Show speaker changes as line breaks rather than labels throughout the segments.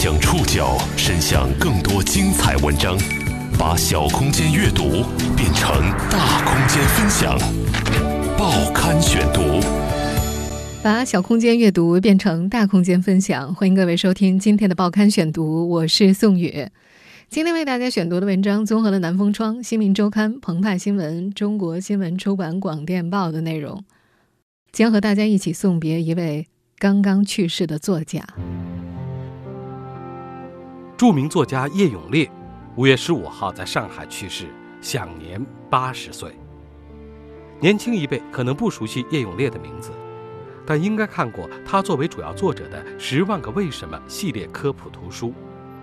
将触角伸向更多精彩文章，把小空间阅读变成大空间分享。报刊选读，
把小空间阅读变成大空间分享。欢迎各位收听今天的报刊选读，我是宋宇。今天为大家选读的文章综合了南风窗、新民周刊、澎湃新闻、中国新闻出版广电报的内容，将和大家一起送别一位刚刚去世的作家。
著名作家叶永烈，五月十五号在上海去世，享年八十岁。年轻一辈可能不熟悉叶永烈的名字，但应该看过他作为主要作者的《十万个为什么》系列科普图书。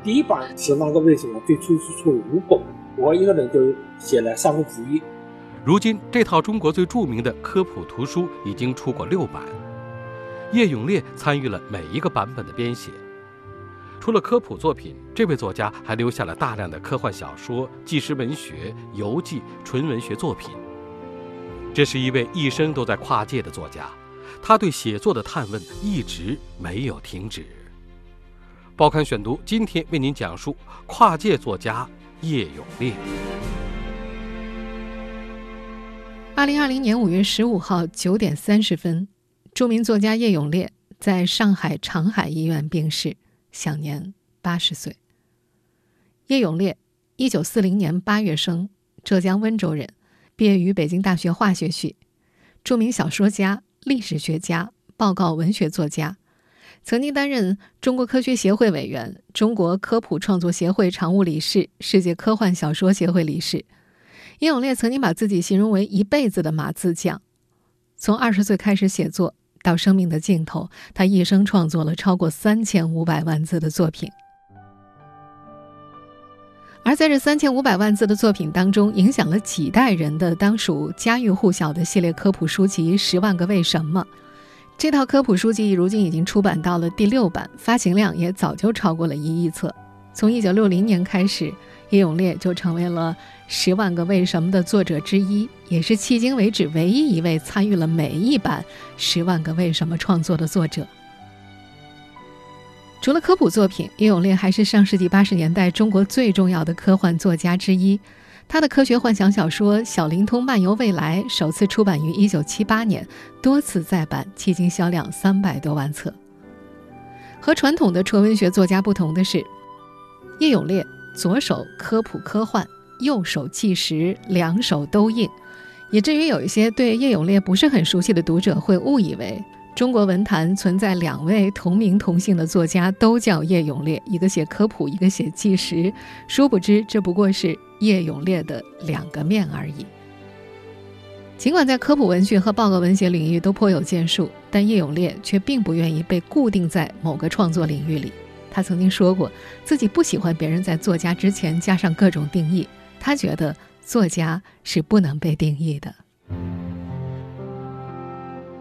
第一版《十万个为什么》最初是出五本，我一个人就写了三分之一。
如今这套中国最著名的科普图书已经出过六版，叶永烈参与了每一个版本的编写。除了科普作品，这位作家还留下了大量的科幻小说、纪实文学、游记、纯文学作品。这是一位一生都在跨界的作家，他对写作的探问一直没有停止。报刊选读今天为您讲述跨界作家叶永烈。
二零二零年五月十五号九点三十分，著名作家叶永烈在上海长海医院病逝。享年八十岁。叶永烈，一九四零年八月生，浙江温州人，毕业于北京大学化学系，著名小说家、历史学家、报告文学作家，曾经担任中国科学协会委员、中国科普创作协会常务理事、世界科幻小说协会理事。叶永烈曾经把自己形容为一辈子的码字匠，从二十岁开始写作。到生命的尽头，他一生创作了超过三千五百万字的作品。而在这三千五百万字的作品当中，影响了几代人的，当属家喻户晓的系列科普书籍《十万个为什么》。这套科普书籍如今已经出版到了第六版，发行量也早就超过了一亿册。从一九六零年开始。叶永烈就成为了《十万个为什么》的作者之一，也是迄今为止唯一一位参与了每一版《十万个为什么》创作的作者。除了科普作品，叶永烈还是上世纪八十年代中国最重要的科幻作家之一。他的科学幻想小说《小灵通漫游未来》首次出版于一九七八年，多次再版，迄今销量三百多万册。和传统的纯文学作家不同的是，叶永烈。左手科普科幻，右手纪实，两手都硬，以至于有一些对叶永烈不是很熟悉的读者会误以为中国文坛存在两位同名同姓的作家，都叫叶永烈，一个写科普，一个写纪实。殊不知，这不过是叶永烈的两个面而已。尽管在科普文学和报告文学领域都颇有建树，但叶永烈却并不愿意被固定在某个创作领域里。他曾经说过，自己不喜欢别人在作家之前加上各种定义。他觉得作家是不能被定义的。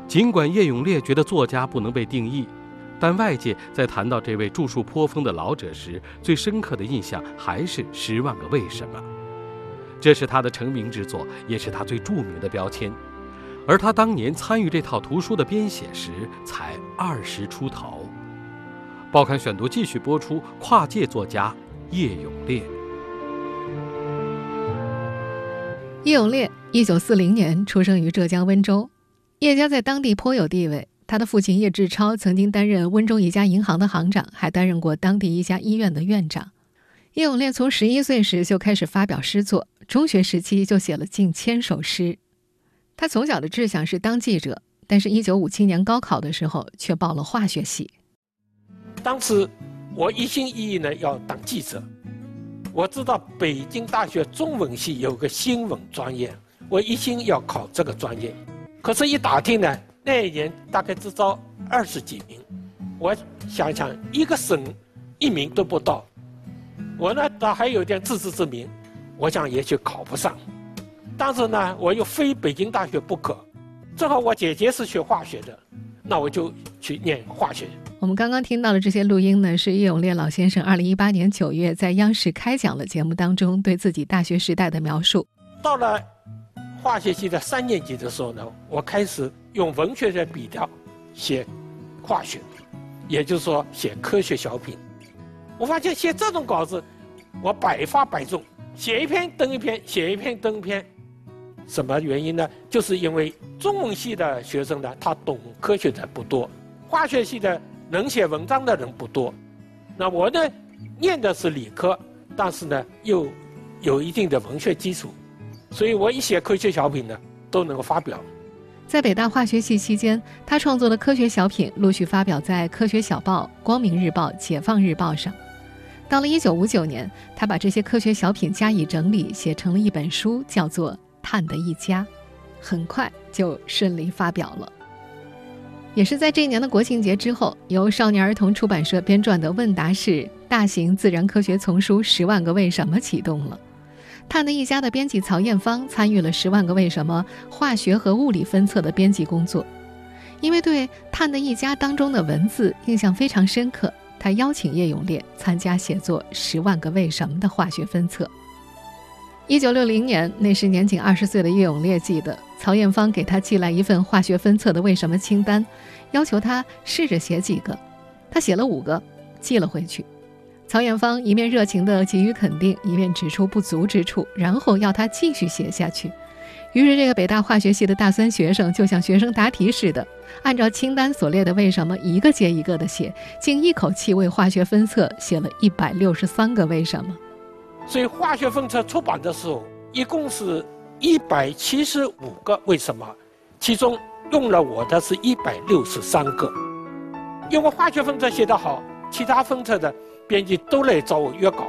尽管叶永烈觉得作家不能被定义，但外界在谈到这位著述颇丰的老者时，最深刻的印象还是《十万个为什么》。这是他的成名之作，也是他最著名的标签。而他当年参与这套图书的编写时，才二十出头。报刊选读继续播出。跨界作家叶永烈。
叶永烈，一九四零年出生于浙江温州。叶家在当地颇有地位。他的父亲叶志超曾经担任温州一家银行的行长，还担任过当地一家医院的院长。叶永烈从十一岁时就开始发表诗作，中学时期就写了近千首诗。他从小的志向是当记者，但是，一九五七年高考的时候却报了化学系。
当时我一心一意呢要当记者，我知道北京大学中文系有个新闻专业，我一心要考这个专业。可是，一打听呢，那一年大概只招二十几名，我想想一个省一名都不到，我呢倒还有点自知之明，我想也许考不上。但是呢，我又非北京大学不可，正好我姐姐是学化学的，那我就去念化学。
我们刚刚听到的这些录音呢，是叶永烈老先生二零一八年九月在央视开讲的节目当中对自己大学时代的描述。
到了化学系的三年级的时候呢，我开始用文学的笔调写化学，也就是说写科学小品。我发现写这种稿子，我百发百中，写一篇登一篇，写一篇登一篇。什么原因呢？就是因为中文系的学生呢，他懂科学的不多，化学系的能写文章的人不多。那我呢，念的是理科，但是呢，又有一定的文学基础，所以我一写科学小品呢，都能够发表。
在北大化学系期间，他创作的科学小品陆续发表在《科学小报》《光明日报》《解放日报》上。到了1959年，他把这些科学小品加以整理，写成了一本书，叫做《碳的一家》，很快就顺利发表了。也是在这一年的国庆节之后，由少年儿童出版社编撰的问答式大型自然科学丛书《十万个为什么》启动了。碳的一家的编辑曹艳芳参与了《十万个为什么》化学和物理分册的编辑工作，因为对碳的一家当中的文字印象非常深刻，他邀请叶永烈参加写作《十万个为什么》的化学分册。一九六零年，那时年仅二十岁的叶永烈记得，曹艳芳给他寄来一份化学分册的为什么清单，要求他试着写几个，他写了五个，寄了回去。曹艳芳一面热情地给予肯定，一面指出不足之处，然后要他继续写下去。于是，这个北大化学系的大三学生就像学生答题似的，按照清单所列的为什么一个接一个地写，竟一口气为化学分册写了一百六十三个为什么。
所以，化学分册出版的时候，一共是一百七十五个为什么，其中用了我的是一百六十三个。因为化学分册写得好，其他分册的。编辑都来找我约稿，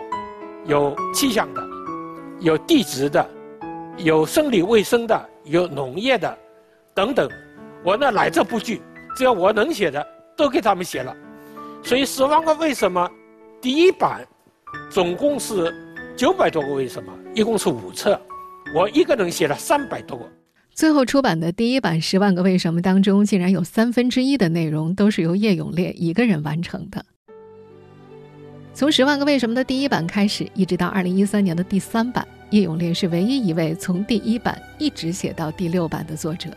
有气象的，有地质的，有生理卫生的，有农业的，等等。我呢来者不拒，只要我能写的，都给他们写了。所以《十万个为什么》第一版总共是九百多个为什么，一共是五册，我一个人写了三百多个。
最后出版的第一版《十万个为什么》当中，竟然有三分之一的内容都是由叶永烈一个人完成的。从《十万个为什么》的第一版开始，一直到二零一三年的第三版，叶永烈是唯一一位从第一版一直写到第六版的作者。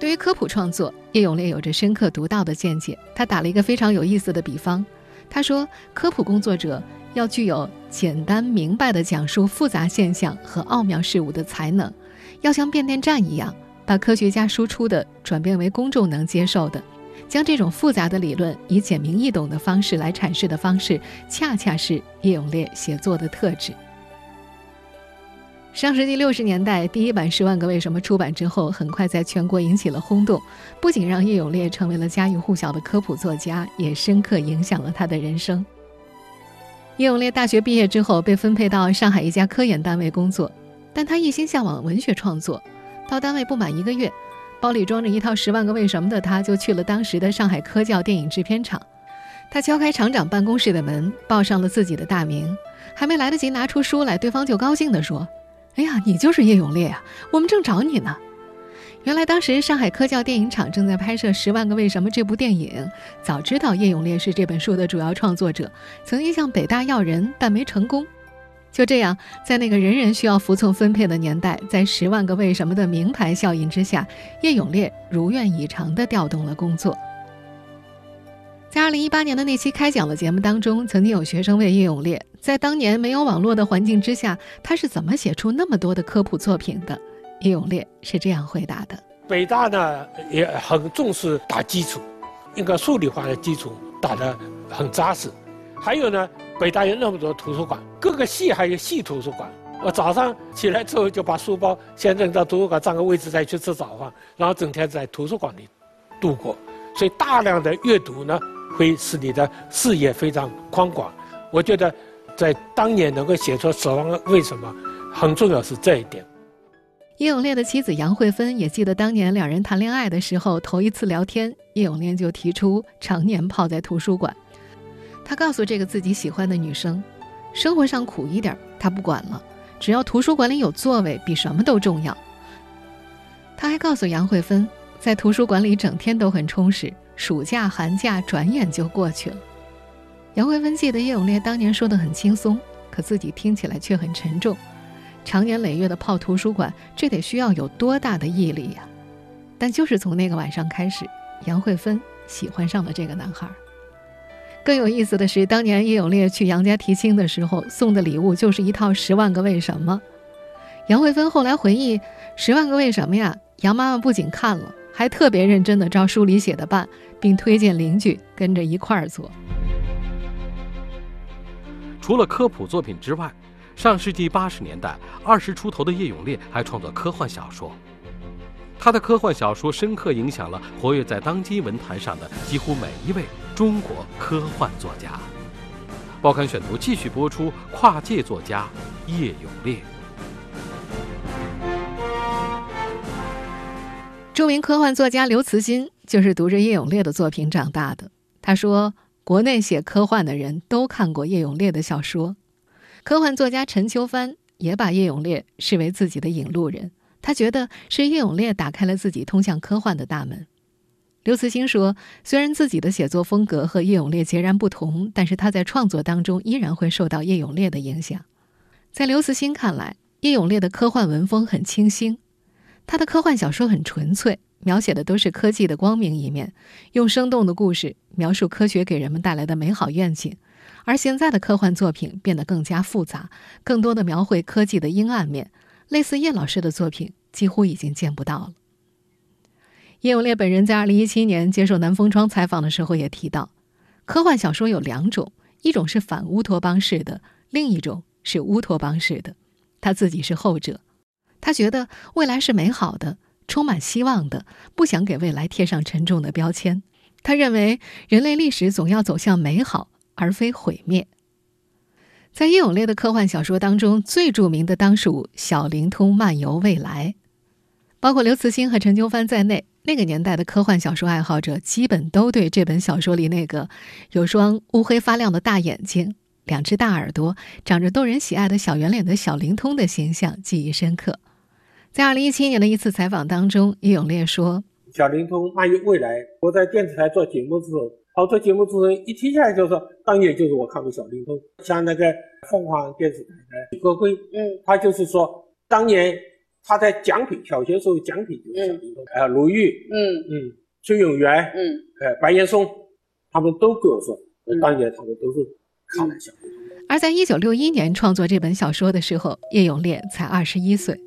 对于科普创作，叶永烈有着深刻独到的见解。他打了一个非常有意思的比方，他说：“科普工作者要具有简单明白地讲述复杂现象和奥妙事物的才能，要像变电站一样，把科学家输出的转变为公众能接受的。”将这种复杂的理论以简明易懂的方式来阐释的方式，恰恰是叶永烈写作的特质。上世纪六十年代，第一版《十万个为什么》出版之后，很快在全国引起了轰动，不仅让叶永烈成为了家喻户晓的科普作家，也深刻影响了他的人生。叶永烈大学毕业之后，被分配到上海一家科研单位工作，但他一心向往文学创作，到单位不满一个月。包里装着一套《十万个为什么》的他，就去了当时的上海科教电影制片厂。他敲开厂长办公室的门，报上了自己的大名。还没来得及拿出书来，对方就高兴地说：“哎呀，你就是叶永烈啊！我们正找你呢。”原来当时上海科教电影厂正在拍摄《十万个为什么》这部电影，早知道叶永烈是这本书的主要创作者，曾经向北大要人，但没成功。就这样，在那个人人需要服从分配的年代，在十万个为什么的名牌效应之下，叶永烈如愿以偿地调动了工作。在二零一八年的那期开讲的节目当中，曾经有学生问叶永烈，在当年没有网络的环境之下，他是怎么写出那么多的科普作品的？叶永烈是这样回答的：
北大呢也很重视打基础，应该数理化的基础打得很扎实，还有呢。北大有那么多图书馆，各个系还有系图书馆。我早上起来之后就把书包先扔到图书馆占个位置，再去吃早饭，然后整天在图书馆里度过。所以大量的阅读呢，会使你的视野非常宽广。我觉得，在当年能够写出《死亡为什么》，很重要是这一点。
叶永烈的妻子杨慧芬也记得当年两人谈恋爱的时候，头一次聊天，叶永烈就提出常年泡在图书馆。他告诉这个自己喜欢的女生，生活上苦一点他不管了，只要图书馆里有座位，比什么都重要。他还告诉杨慧芬，在图书馆里整天都很充实，暑假寒假转眼就过去了。杨慧芬记得叶永烈当年说的很轻松，可自己听起来却很沉重。长年累月的泡图书馆，这得需要有多大的毅力呀？但就是从那个晚上开始，杨慧芬喜欢上了这个男孩。更有意思的是，当年叶永烈去杨家提亲的时候，送的礼物就是一套《十万个为什么》。杨慧芬后来回忆，《十万个为什么》呀，杨妈妈不仅看了，还特别认真的照书里写的办，并推荐邻居跟着一块儿做。
除了科普作品之外，上世纪八十年代二十出头的叶永烈还创作科幻小说。他的科幻小说深刻影响了活跃在当今文坛上的几乎每一位中国科幻作家。报刊选读继续播出跨界作家叶永烈。
著名科幻作家刘慈欣就是读着叶永烈的作品长大的。他说：“国内写科幻的人都看过叶永烈的小说。”科幻作家陈秋帆也把叶永烈视为自己的引路人。他觉得是叶永烈打开了自己通向科幻的大门。刘慈欣说：“虽然自己的写作风格和叶永烈截然不同，但是他在创作当中依然会受到叶永烈的影响。”在刘慈欣看来，叶永烈的科幻文风很清新，他的科幻小说很纯粹，描写的都是科技的光明一面，用生动的故事描述科学给人们带来的美好愿景。而现在的科幻作品变得更加复杂，更多的描绘科技的阴暗面。类似叶老师的作品几乎已经见不到了。叶永烈本人在二零一七年接受南风窗采访的时候也提到，科幻小说有两种，一种是反乌托邦式的，另一种是乌托邦式的。他自己是后者，他觉得未来是美好的，充满希望的，不想给未来贴上沉重的标签。他认为人类历史总要走向美好，而非毁灭。在叶永烈的科幻小说当中，最著名的当属《小灵通漫游未来》。包括刘慈欣和陈秋帆在内，那个年代的科幻小说爱好者基本都对这本小说里那个有双乌黑发亮的大眼睛、两只大耳朵、长着逗人喜爱的小圆脸的小灵通的形象记忆深刻。在二零一七年的一次采访当中，叶永烈说：“
小灵通漫游未来，我在电视台做节目的时候。”好多节目主持人一听下来就说，当年就是我看过小灵通，像那个凤凰电视台的李国辉，嗯，他就是说，当年他在奖品小学时候奖品就是小灵通，呃，鲁豫，嗯嗯，崔永元，嗯，呃，白岩松，他们都跟我说，当年他们都是看了小灵通。
而在一九六一年创作这本小说的时候，叶永烈才二十一岁。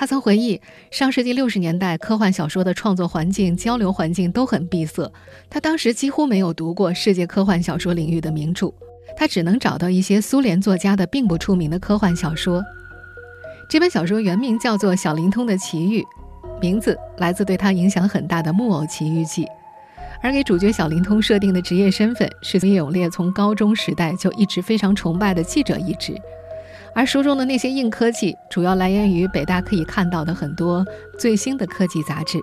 他曾回忆，上世纪六十年代科幻小说的创作环境、交流环境都很闭塞。他当时几乎没有读过世界科幻小说领域的名著，他只能找到一些苏联作家的并不出名的科幻小说。这本小说原名叫做《小灵通的奇遇》，名字来自对他影响很大的《木偶奇遇记》，而给主角小灵通设定的职业身份是叶永烈从高中时代就一直非常崇拜的记者一职。而书中的那些硬科技，主要来源于北大可以看到的很多最新的科技杂志。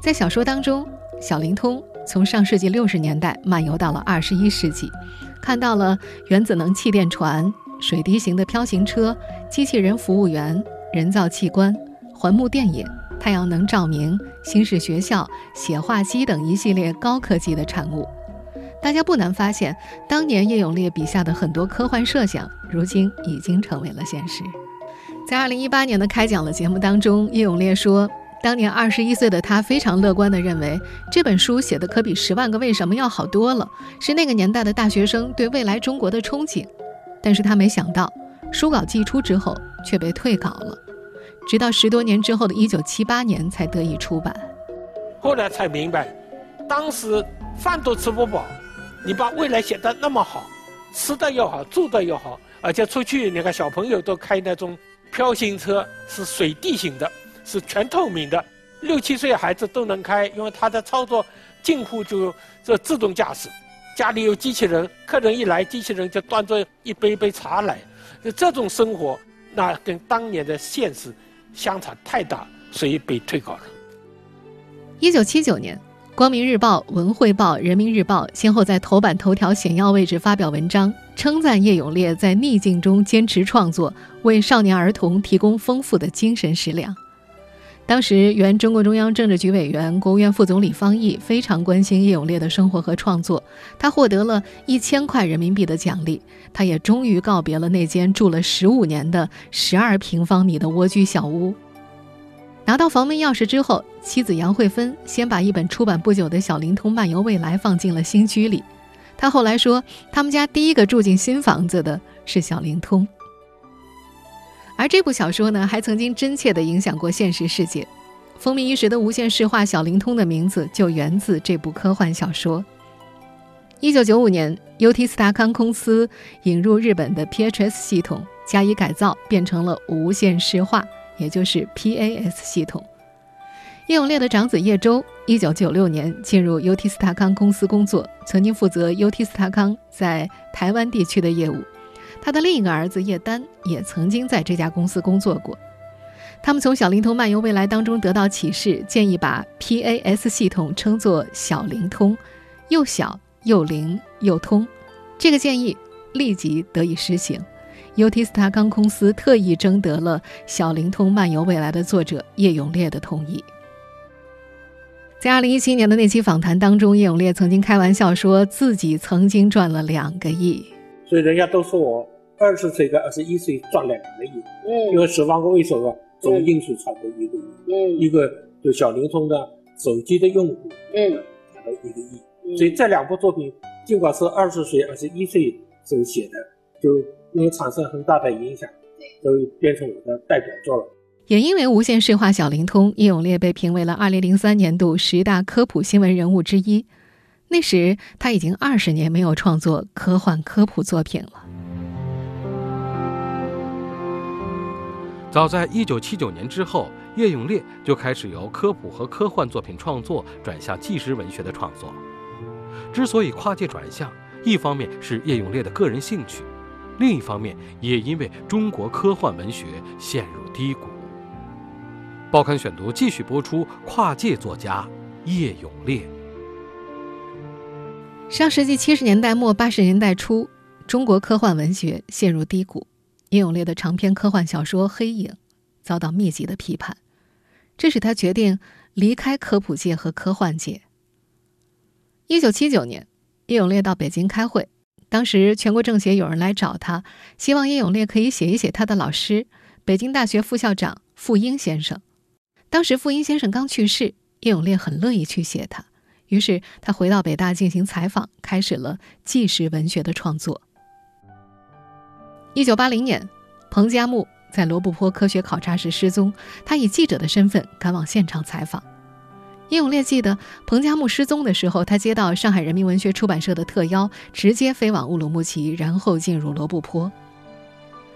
在小说当中，小灵通从上世纪六十年代漫游到了二十一世纪，看到了原子能气垫船、水滴型的飘行车、机器人服务员、人造器官、环幕电影、太阳能照明、新式学校、写画机等一系列高科技的产物。大家不难发现，当年叶永烈笔下的很多科幻设想，如今已经成为了现实。在二零一八年的开讲了节目当中，叶永烈说，当年二十一岁的他非常乐观地认为，这本书写的可比《十万个为什么》要好多了，是那个年代的大学生对未来中国的憧憬。但是他没想到，书稿寄出之后却被退稿了，直到十多年之后的一九七八年才得以出版。
后来才明白，当时饭都吃不饱。你把未来写得那么好，吃的又好，住的又好，而且出去你看小朋友都开那种飘行车，是水地型的，是全透明的，六七岁孩子都能开，因为他的操作近乎就这自动驾驶。家里有机器人，客人一来，机器人就端着一杯杯茶来，就这种生活那跟当年的现实相差太大，所以被退稿了。
一九七九年。《光明日报》《文汇报》《人民日报》先后在头版头条显要位置发表文章，称赞叶永烈在逆境中坚持创作，为少年儿童提供丰富的精神食粮。当时，原中共中央政治局委员、国务院副总理方毅非常关心叶永烈的生活和创作，他获得了一千块人民币的奖励，他也终于告别了那间住了十五年的十二平方米的蜗居小屋。拿到房门钥匙之后，妻子杨慧芬先把一本出版不久的《小灵通漫游未来》放进了新居里。他后来说，他们家第一个住进新房子的是小灵通。而这部小说呢，还曾经真切地影响过现实世界。风靡一时的无线市话小灵通的名字就源自这部科幻小说。一九九五年，UT 斯达康公司引入日本的 PHS 系统，加以改造，变成了无线市话，也就是 PAS 系统。叶永烈的长子叶周，一九九六年进入 UT 斯达康公司工作，曾经负责 UT 斯达康在台湾地区的业务。他的另一个儿子叶丹也曾经在这家公司工作过。他们从小灵通漫游未来当中得到启示，建议把 PAS 系统称作小灵通，又小。又灵又通，这个建议立即得以实行。UT 斯塔康公司特意征得了《小灵通漫游未来》的作者叶永烈的同意。在二零一七年的那期访谈当中，叶永烈曾经开玩笑说自己曾经赚了两个亿。
所以人家都说我二十岁跟二十一岁赚两个亿。嗯，因为十万个为什么总印数超过一个亿。嗯，一个就小灵通的手机的用户，嗯，达到一个亿。所以这两部作品，尽管是二十岁、二十一岁时候写的，就因为产生很大的影响，都变成我的代表作了。
也因为无线视化小灵通，叶永烈被评为了二零零三年度十大科普新闻人物之一。那时他已经二十年没有创作科幻科普作品了。
早在一九七九年之后，叶永烈就开始由科普和科幻作品创作转向纪实文学的创作。之所以跨界转向，一方面是叶永烈的个人兴趣，另一方面也因为中国科幻文学陷入低谷。报刊选读继续播出跨界作家叶永烈。
上世纪七十年代末八十年代初，中国科幻文学陷入低谷，叶永烈的长篇科幻小说《黑影》遭到密集的批判，这使他决定离开科普界和科幻界。一九七九年，叶永烈到北京开会。当时全国政协有人来找他，希望叶永烈可以写一写他的老师——北京大学副校长傅英先生。当时傅英先生刚去世，叶永烈很乐意去写他。于是他回到北大进行采访，开始了纪实文学的创作。一九八零年，彭加木在罗布泊科学考察时失踪，他以记者的身份赶往现场采访。叶永烈记得，彭加木失踪的时候，他接到上海人民文学出版社的特邀，直接飞往乌鲁木齐，然后进入罗布泊。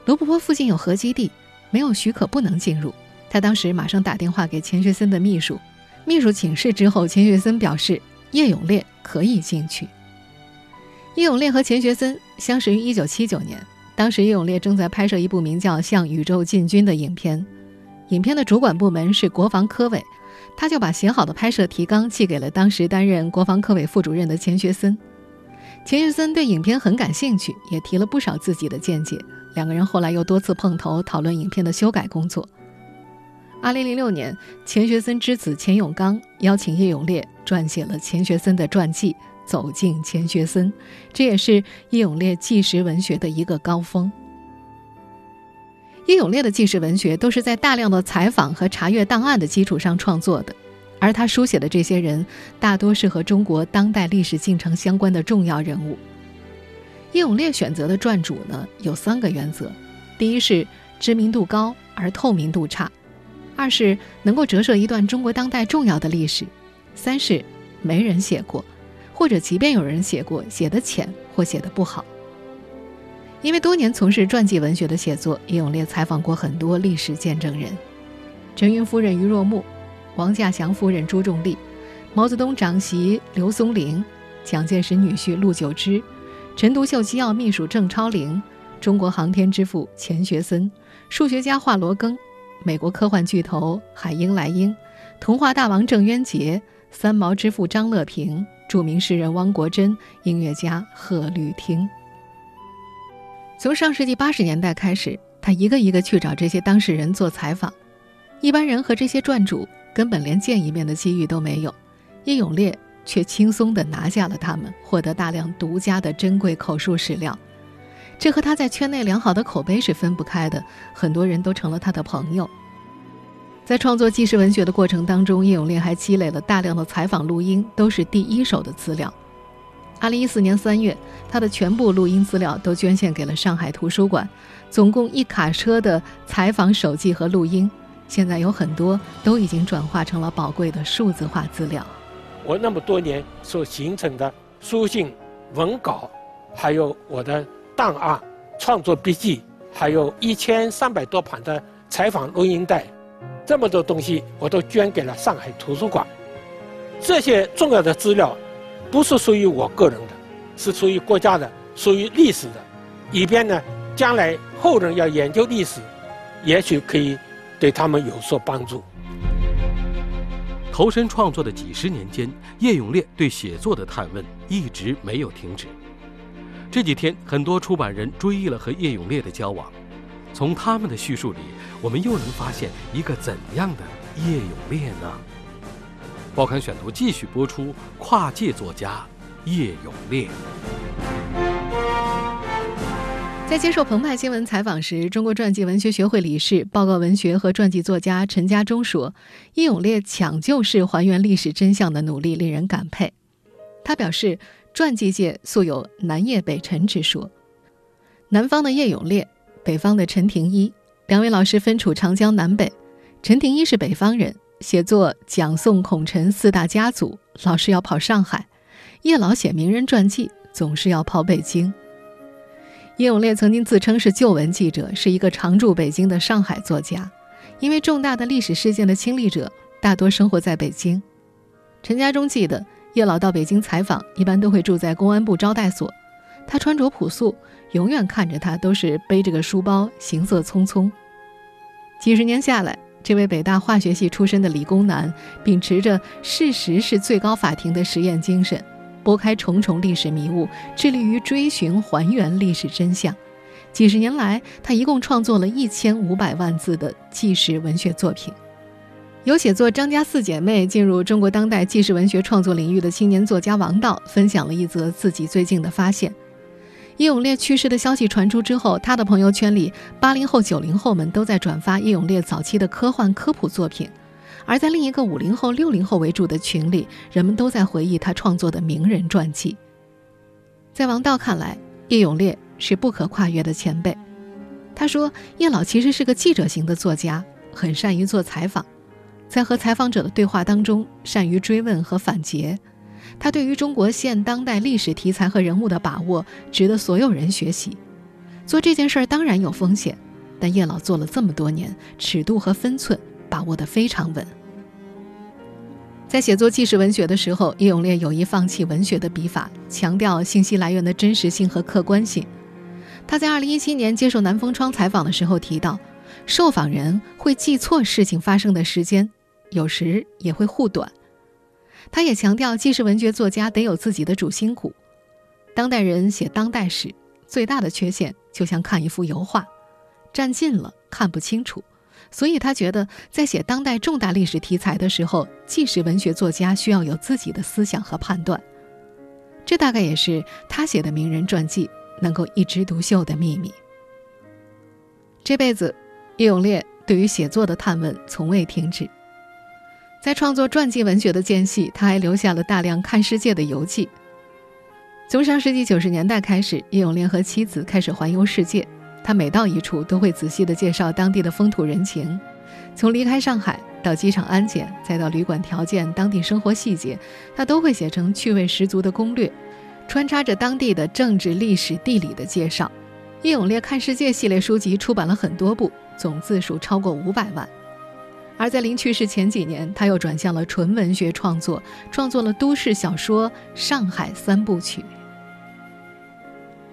罗布泊附近有核基地，没有许可不能进入。他当时马上打电话给钱学森的秘书，秘书请示之后，钱学森表示叶永烈可以进去。叶永烈和钱学森相识于1979年，当时叶永烈正在拍摄一部名叫《向宇宙进军》的影片，影片的主管部门是国防科委。他就把写好的拍摄提纲寄给了当时担任国防科委副主任的钱学森。钱学森对影片很感兴趣，也提了不少自己的见解。两个人后来又多次碰头，讨论影片的修改工作。二零零六年，钱学森之子钱永刚邀请叶永烈撰写了钱学森的传记《走进钱学森》，这也是叶永烈纪实文学的一个高峰。叶永烈的纪实文学都是在大量的采访和查阅档案的基础上创作的，而他书写的这些人大多是和中国当代历史进程相关的重要人物。叶永烈选择的传主呢有三个原则：第一是知名度高而透明度差；二是能够折射一段中国当代重要的历史；三是没人写过，或者即便有人写过，写的浅或写的不好。因为多年从事传记文学的写作，叶永烈采访过很多历史见证人：陈云夫人于若木、王稼祥夫人朱仲丽、毛泽东长媳刘松龄、蒋介石女婿陆九之、陈独秀机要秘书郑超龄、中国航天之父钱学森、数学家华罗庚、美国科幻巨头海因莱因、童话大王郑渊洁、三毛之父张乐平、著名诗人汪国真、音乐家贺绿汀。从上世纪八十年代开始，他一个一个去找这些当事人做采访。一般人和这些传主根本连见一面的机遇都没有，叶永烈却轻松地拿下了他们，获得大量独家的珍贵口述史料。这和他在圈内良好的口碑是分不开的，很多人都成了他的朋友。在创作纪实文学的过程当中，叶永烈还积累了大量的采访录音，都是第一手的资料。二零一四年三月，他的全部录音资料都捐献给了上海图书馆，总共一卡车的采访手记和录音，现在有很多都已经转化成了宝贵的数字化资料。
我那么多年所形成的书信、文稿，还有我的档案、创作笔记，还有一千三百多盘的采访录音带，这么多东西我都捐给了上海图书馆。这些重要的资料。不是属于我个人的，是属于国家的，属于历史的，以便呢，将来后人要研究历史，也许可以对他们有所帮助。
投身创作的几十年间，叶永烈对写作的探问一直没有停止。这几天，很多出版人追忆了和叶永烈的交往，从他们的叙述里，我们又能发现一个怎样的叶永烈呢？报刊选读继续播出。跨界作家叶永烈
在接受澎湃新闻采访时，中国传记文学学会理事、报告文学和传记作家陈家忠说：“叶永烈抢救式还原历史真相的努力令人感佩。”他表示，传记界素有“南叶北陈”之说，南方的叶永烈，北方的陈廷一，两位老师分处长江南北。陈廷一是北方人。写作蒋宋孔陈四大家族，老是要跑上海；叶老写名人传记，总是要跑北京。叶永烈曾经自称是旧闻记者，是一个常驻北京的上海作家。因为重大的历史事件的亲历者大多生活在北京。陈家忠记得，叶老到北京采访，一般都会住在公安部招待所。他穿着朴素，永远看着他都是背着个书包，行色匆匆。几十年下来。这位北大化学系出身的理工男，秉持着“事实是最高法庭”的实验精神，拨开重重历史迷雾，致力于追寻还原历史真相。几十年来，他一共创作了一千五百万字的纪实文学作品。有写作《张家四姐妹》进入中国当代纪实文学创作领域的青年作家王道，分享了一则自己最近的发现。叶永烈去世的消息传出之后，他的朋友圈里，八零后、九零后们都在转发叶永烈早期的科幻科普作品；而在另一个五零后、六零后为主的群里，人们都在回忆他创作的名人传记。在王道看来，叶永烈是不可跨越的前辈。他说：“叶老其实是个记者型的作家，很善于做采访，在和采访者的对话当中，善于追问和反诘。”他对于中国现当代历史题材和人物的把握，值得所有人学习。做这件事儿当然有风险，但叶老做了这么多年，尺度和分寸把握得非常稳。在写作纪实文学的时候，叶永烈有意放弃文学的笔法，强调信息来源的真实性和客观性。他在2017年接受南风窗采访的时候提到，受访人会记错事情发生的时间，有时也会护短。他也强调，纪实文学作家得有自己的主心骨。当代人写当代史，最大的缺陷就像看一幅油画，站近了看不清楚。所以他觉得，在写当代重大历史题材的时候，纪实文学作家需要有自己的思想和判断。这大概也是他写的名人传记能够一枝独秀的秘密。这辈子，叶永烈对于写作的探问从未停止。在创作传记文学的间隙，他还留下了大量看世界的游记。从上世纪九十年代开始，叶永烈和妻子开始环游世界。他每到一处，都会仔细地介绍当地的风土人情，从离开上海到机场安检，再到旅馆条件、当地生活细节，他都会写成趣味十足的攻略，穿插着当地的政治、历史、地理的介绍。叶永烈看世界系列书籍出版了很多部，总字数超过五百万。而在临去世前几年，他又转向了纯文学创作，创作了都市小说《上海三部曲》。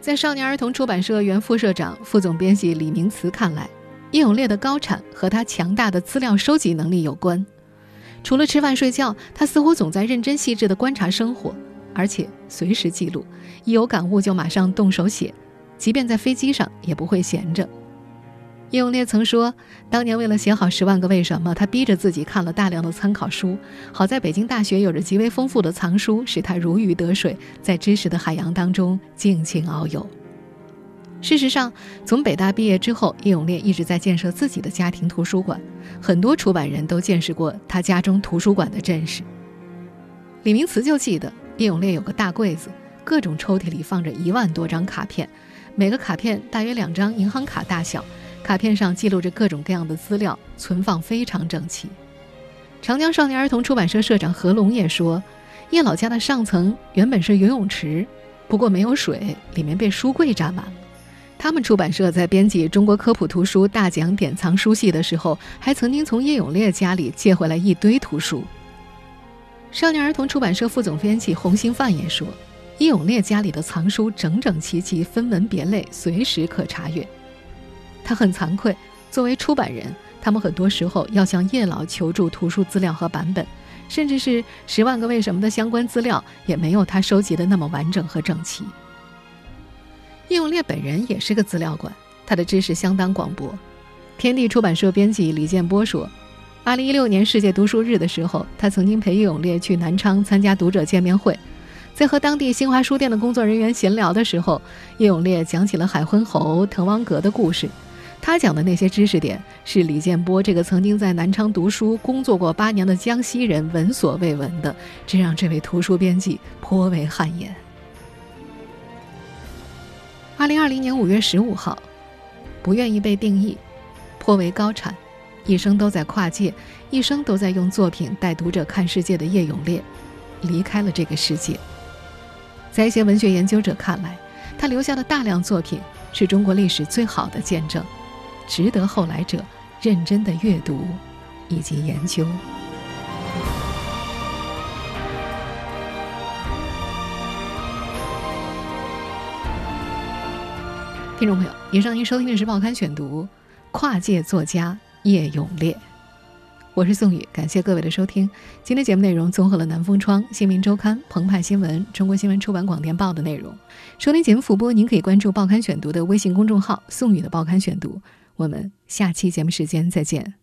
在少年儿童出版社原副社长、副总编辑李明慈看来，叶永烈的高产和他强大的资料收集能力有关。除了吃饭睡觉，他似乎总在认真细致地观察生活，而且随时记录，一有感悟就马上动手写，即便在飞机上也不会闲着。叶永烈曾说，当年为了写好《十万个为什么》，他逼着自己看了大量的参考书。好在北京大学有着极为丰富的藏书，使他如鱼得水，在知识的海洋当中尽情遨游。事实上，从北大毕业之后，叶永烈一直在建设自己的家庭图书馆，很多出版人都见识过他家中图书馆的阵势。李明慈就记得，叶永烈有个大柜子。各种抽屉里放着一万多张卡片，每个卡片大约两张银行卡大小，卡片上记录着各种各样的资料，存放非常整齐。长江少年儿童出版社社长何龙也说，叶老家的上层原本是游泳池，不过没有水，里面被书柜占满了。他们出版社在编辑《中国科普图书大奖典藏书系》的时候，还曾经从叶永烈家里借回来一堆图书。少年儿童出版社副总编辑洪兴范也说，叶永烈家里的藏书整整齐齐，分门别类，随时可查阅。他很惭愧，作为出版人。他们很多时候要向叶老求助图书资料和版本，甚至是《十万个为什么》的相关资料也没有他收集的那么完整和整齐。叶永烈本人也是个资料馆，他的知识相当广博。天地出版社编辑李建波说，2016年世界读书日的时候，他曾经陪叶永烈去南昌参加读者见面会，在和当地新华书店的工作人员闲聊的时候，叶永烈讲起了海昏侯、滕王阁的故事。他讲的那些知识点，是李建波这个曾经在南昌读书、工作过八年的江西人闻所未闻的，这让这位图书编辑颇为汗颜。二零二零年五月十五号，不愿意被定义，颇为高产，一生都在跨界，一生都在用作品带读者看世界的叶永烈，离开了这个世界。在一些文学研究者看来，他留下的大量作品是中国历史最好的见证。值得后来者认真的阅读以及研究。听众朋友，以上您收听的是《报刊选读》，跨界作家叶永烈，我是宋宇，感谢各位的收听。今天节目内容综合了南风窗、新民周刊、澎湃新闻、中国新闻出版广电报的内容。收听节目复播，您可以关注《报刊选读》的微信公众号“宋宇的报刊选读”。我们下期节目时间再见。